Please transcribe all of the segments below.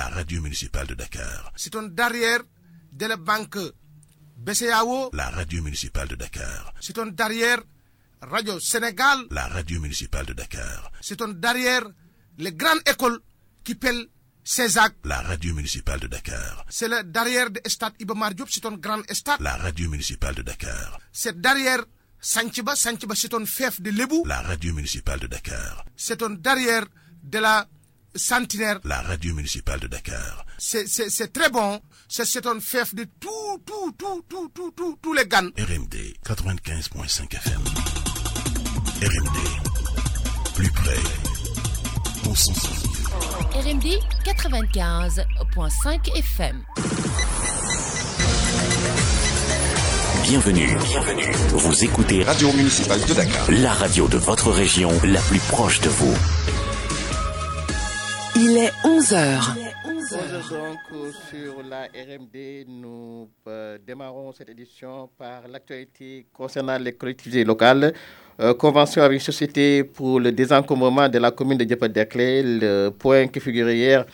la radio municipale de Dakar. C'est un derrière de la banque BCAO, la radio municipale de Dakar. C'est un derrière Radio Sénégal, la radio municipale de Dakar. C'est un derrière les grandes écoles qui pèlent Césac, la radio municipale de Dakar. C'est le derrière de Stade Ibamar Diop, c'est un grand stade. La radio municipale de Dakar. C'est derrière Sanchiba, Sanchiba c'est un fief de Lebou. La radio municipale de Dakar. C'est un derrière de la Centenaire. La radio municipale de Dakar. C'est très bon. C'est un fief de tout, tout, tout, tout, tout, tout, tous les GAN. RMD 95.5 FM. RMD. Plus près. Consensus. RMD 95.5 FM. Bienvenue, bienvenue. Vous écoutez Radio Municipale de Dakar. La radio de votre région, la plus proche de vous. Il est 11h. Donc sur la RMD, nous euh, démarrons cette édition par l'actualité concernant les collectivités locales. Euh, convention avec société pour le désencombrement de la commune de Dieppe-Derclé. Le point qui figurait hier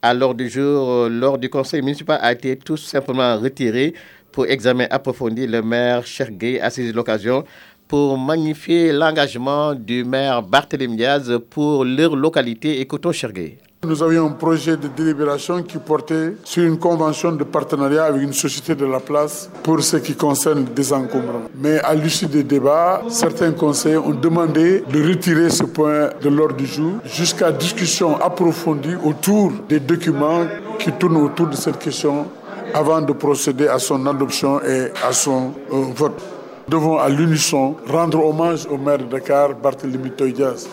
à l'ordre du jour, euh, lors du conseil municipal, a été tout simplement retiré pour examen approfondi. Le maire Chergué a saisi l'occasion pour magnifier l'engagement du maire Barthélémy Diaz pour leur localité. Écoutons Chergué. Nous avions un projet de délibération qui portait sur une convention de partenariat avec une société de la place pour ce qui concerne le désencombrement. Mais à l'issue des débats, certains conseillers ont demandé de retirer ce point de l'ordre du jour jusqu'à discussion approfondie autour des documents qui tournent autour de cette question avant de procéder à son adoption et à son euh, vote. Nous devons à l'unisson rendre hommage au maire de Dakar, Barthélémy Toydiaz,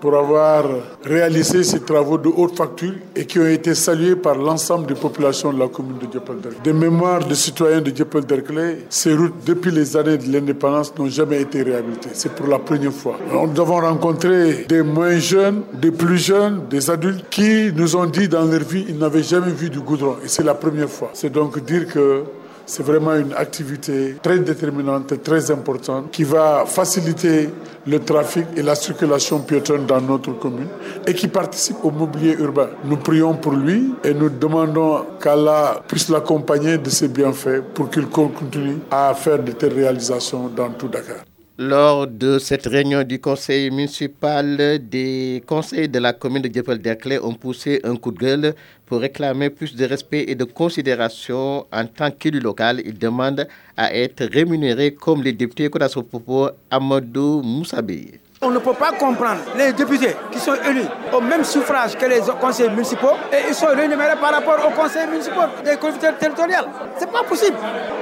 pour avoir réalisé ces travaux de haute facture et qui ont été salués par l'ensemble des populations de la commune de Dieppe-Derklé. Des mémoires de citoyens de Dieppe-Derklé, ces routes, depuis les années de l'indépendance, n'ont jamais été réhabilitées. C'est pour la première fois. Nous avons rencontré des moins jeunes, des plus jeunes, des adultes qui nous ont dit dans leur vie qu'ils n'avaient jamais vu du goudron. Et c'est la première fois. C'est donc dire que c'est vraiment une activité très déterminante et très importante qui va faciliter le trafic et la circulation piétonne dans notre commune et qui participe au mobilier urbain. Nous prions pour lui et nous demandons qu'Allah puisse l'accompagner de ses bienfaits pour qu'il continue à faire de telles réalisations dans tout Dakar. Lors de cette réunion du conseil municipal, des conseils de la commune de Dieppe-Derklé ont poussé un coup de gueule pour réclamer plus de respect et de considération en tant qu'élu local. Ils demandent à être rémunérés comme les députés Kodasopopo Amadou Moussabi. On ne peut pas comprendre les députés qui sont élus au même suffrage que les conseils municipaux et ils sont rémunérés par rapport aux conseils municipaux des collectivités territoriales. C'est pas possible.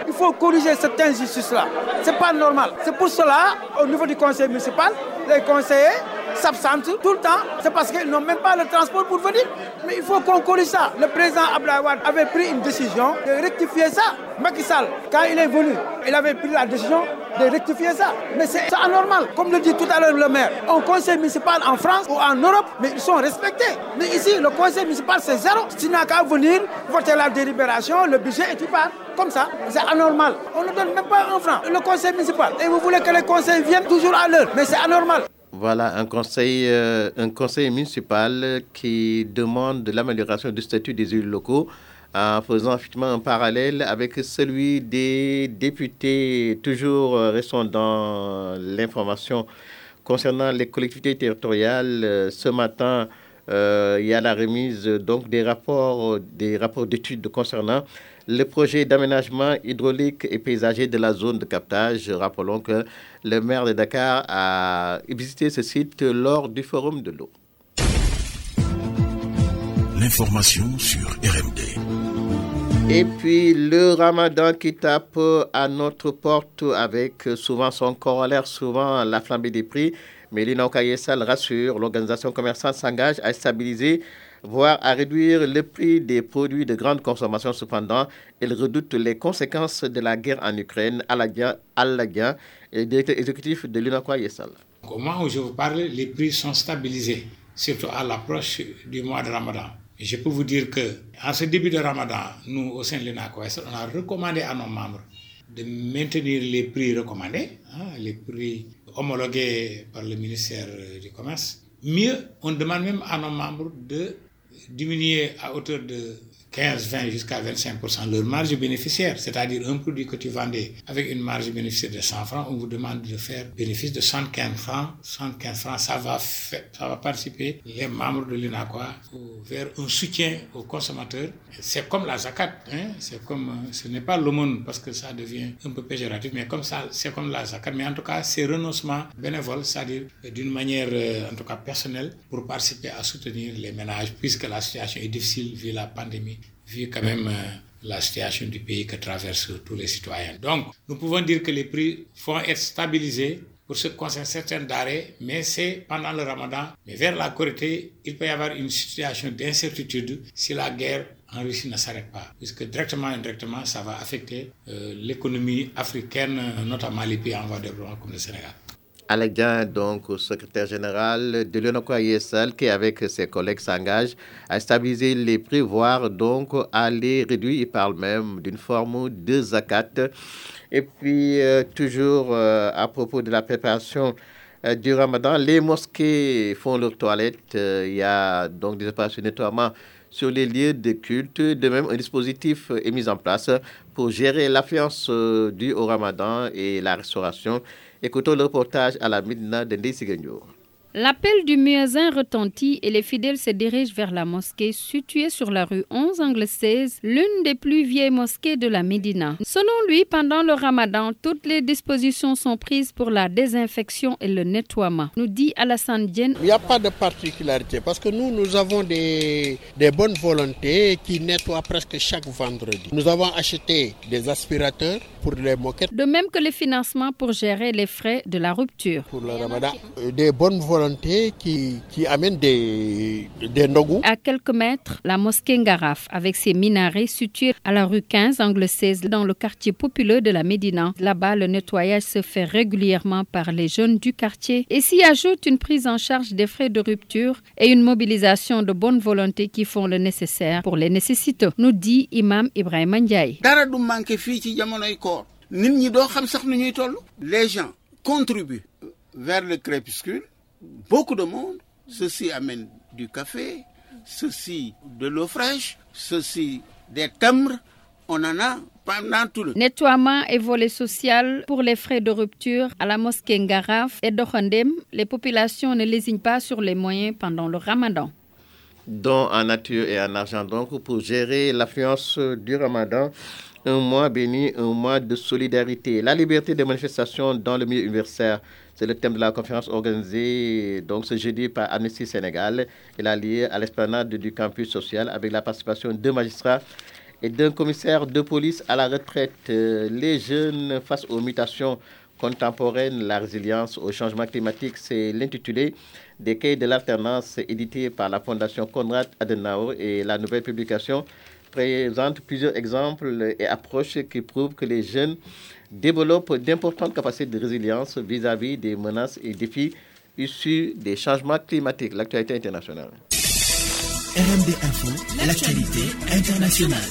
Il faut corriger cette injustice-là. C'est pas normal. C'est pour cela, au niveau du conseil municipal, les conseillers s'absentent tout le temps. C'est parce qu'ils n'ont même pas le transport pour venir. Mais il faut qu'on corrige ça. Le président Abdelawad avait pris une décision de rectifier ça. Macky Sall, quand il est venu, il avait pris la décision de rectifier ça. Mais c'est anormal. Comme le dit tout à l'heure le maire, un conseil municipal en France ou en Europe, mais ils sont respectés. Mais ici, le conseil municipal, c'est zéro. Tu n'as qu'à venir voter la délibération, le budget et tu pars. Comme ça, c'est anormal. On ne donne même pas un franc. Le conseil municipal. Et vous voulez que les conseils viennent toujours à l'heure. Mais c'est anormal. Voilà un conseil, euh, un conseil municipal qui demande l'amélioration du statut des élus locaux en faisant effectivement un parallèle avec celui des députés. Toujours euh, restons dans l'information concernant les collectivités territoriales. Ce matin, euh, il y a la remise donc des rapports, des rapports d'études concernant le projet d'aménagement hydraulique et paysager de la zone de captage. Rappelons que le maire de Dakar a visité ce site lors du forum de l'eau. L'information sur RMD. Et puis le ramadan qui tape à notre porte avec souvent son corollaire, souvent la flambée des prix. Mais Lina Okayesal rassure, l'organisation commerçante s'engage à stabiliser voire à réduire le prix des produits de grande consommation. Cependant, elle redoute les conséquences de la guerre en Ukraine. Alagia directeur exécutif de l'UNAQUA Yessal. Au moment où je vous parle, les prix sont stabilisés, surtout à l'approche du mois de Ramadan. Je peux vous dire que en ce début de Ramadan, nous, au sein de l'UNAQUA, on a recommandé à nos membres de maintenir les prix recommandés, hein, les prix homologués par le ministère du Commerce. Mieux, on demande même à nos membres de diminuer à hauteur de 15, 20 jusqu'à 25% leur marge bénéficiaire, c'est-à-dire un produit que tu vendais avec une marge bénéficiaire de 100 francs, on vous demande de faire bénéfice de 115 francs. 115 francs, ça va, ça va participer les membres de l'UNAQUA vers un soutien aux consommateurs. C'est comme la zakat, hein? c'est comme, ce n'est pas l'aumône parce que ça devient un peu péjoratif, mais comme ça, c'est comme la zakat. Mais en tout cas, c'est renoncement bénévole, c'est-à-dire d'une manière, en tout cas personnelle, pour participer à soutenir les ménages, puisque la situation est difficile vu la pandémie vu quand même euh, la situation du pays que traversent tous les citoyens. Donc, nous pouvons dire que les prix vont être stabilisés pour ce qui concerne certains d'arrêt, mais c'est pendant le ramadan. Mais vers la Corée, il peut y avoir une situation d'incertitude si la guerre en Russie ne s'arrête pas, puisque directement et indirectement, ça va affecter euh, l'économie africaine, notamment les pays en voie de développement comme le Sénégal. Alec donc secrétaire général de l'UNOCOA ISL, qui avec ses collègues s'engage à stabiliser les prix, voire donc à les réduire. Il parle même d'une forme de zakat. Et puis, euh, toujours euh, à propos de la préparation euh, du ramadan, les mosquées font leurs toilettes. il y a donc des opérations de nettoiement sur les lieux de culte. De même, un dispositif est mis en place pour gérer l'affluence due au ramadan et la restauration. Écoutons le reportage à la Midna de Ndesigenyo. L'appel du muezzin retentit et les fidèles se dirigent vers la mosquée située sur la rue 11 angle 16, l'une des plus vieilles mosquées de la Médina. Selon lui, pendant le ramadan, toutes les dispositions sont prises pour la désinfection et le nettoiement, nous dit Alassane Dien. Il n'y a pas de particularité parce que nous, nous avons des, des bonnes volontés qui nettoient presque chaque vendredi. Nous avons acheté des aspirateurs pour les moquettes. De même que les financements pour gérer les frais de la rupture. Pour le ramadan, euh, des bonnes volontés qui, qui amène des, des À quelques mètres, la mosquée Ngaraf, avec ses minarets situés à la rue 15, angle 16, dans le quartier populeux de la Médina. Là-bas, le nettoyage se fait régulièrement par les jeunes du quartier et s'y ajoute une prise en charge des frais de rupture et une mobilisation de bonne volonté qui font le nécessaire pour les nécessiteux, nous dit Imam Ibrahim Ndiaye. Les gens contribuent vers le crépuscule beaucoup de monde. Ceci amène du café, ceci de l'eau fraîche, ceci des timbres. On en a pendant tout le Nettoiement et volet social pour les frais de rupture à la mosquée Ngaraf et d'Okhandem. Les populations ne lésignent pas sur les moyens pendant le ramadan. Dont en nature et en argent, donc, pour gérer l'affluence du ramadan un mois béni, un mois de solidarité. La liberté de manifestation dans le milieu universitaire, c'est le thème de la conférence organisée donc ce jeudi par Amnesty Sénégal. Elle a lié à l'esplanade du campus social avec la participation de magistrats et d'un commissaire de police à la retraite. Les jeunes face aux mutations contemporaines, la résilience au changement climatique, c'est l'intitulé des cahiers de l'alternance édité par la Fondation Konrad Adenauer et la nouvelle publication présente plusieurs exemples et approches qui prouvent que les jeunes développent d'importantes capacités de résilience vis-à-vis des menaces et défis issus des changements climatiques. L'actualité internationale. RMD Info, l'actualité internationale.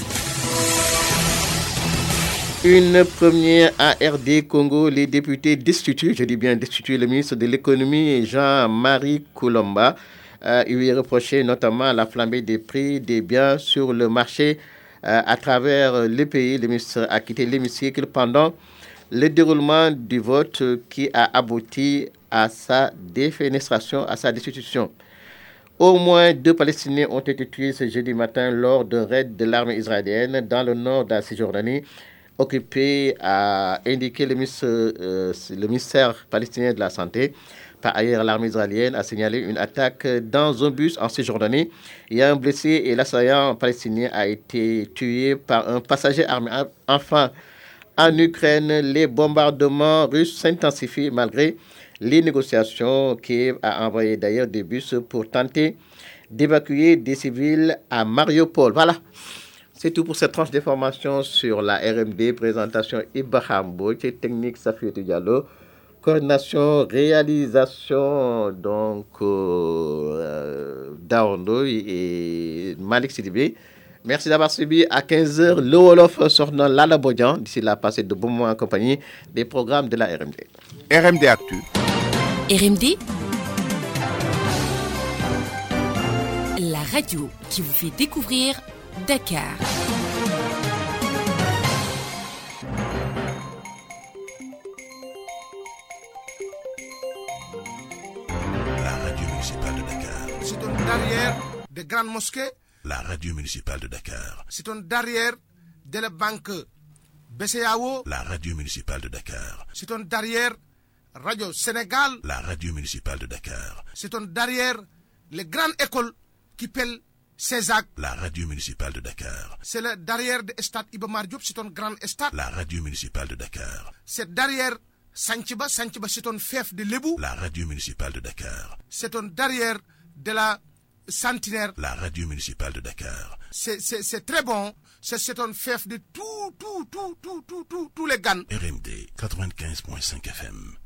Une première à RD Congo, les députés destituent, je dis bien destituent le ministre de l'économie Jean-Marie Coulomba. Euh, il lui reproché notamment la flambée des prix des biens sur le marché euh, à travers le pays. Le ministre a quitté l'hémicycle pendant le déroulement du vote qui a abouti à sa défenestration, à sa destitution. Au moins deux Palestiniens ont été tués ce jeudi matin lors d'un raid de l'armée israélienne dans le nord de la Cisjordanie, occupé à indiquer le euh, le ministère palestinien de la Santé. Par ailleurs, l'armée israélienne a signalé une attaque dans un bus en Cisjordanie. Il y a un blessé et l'assaillant palestinien a été tué par un passager armé. Enfin, en Ukraine, les bombardements russes s'intensifient malgré les négociations. Kiev a envoyé d'ailleurs des bus pour tenter d'évacuer des civils à Mariupol. Voilà. C'est tout pour cette tranche d'information sur la RMD. Présentation Ibrahim technique Safio Diallo coordination, réalisation, donc euh, Daondo et Malik Sidibé. Merci d'avoir suivi à 15h le Wolof sur Lala Bodjan. D'ici là, passez de bons moments en compagnie des programmes de la RMD. RMD Actu. RMD La radio qui vous fait découvrir Dakar. C'est un derrière des grandes mosquées. La radio municipale de Dakar. C'est un derrière de la banque BCAO. La radio municipale de Dakar. C'est un derrière Radio Sénégal. La radio municipale de Dakar. C'est un derrière les grandes écoles qui pèlent Césac. La radio municipale de Dakar. C'est le derrière de stade Ibamar Diop, c'est un grand stade. La radio municipale de Dakar. C'est derrière Sanchiba, Sanchiba c'est un fief de Lebou. La radio municipale de Dakar. C'est un derrière de la Centenaire. La radio municipale de Dakar. C'est très bon. C'est c'est un fief de tout, tout, tout, tout, tout, tout, tous les GAN. RMD 95.5 FM.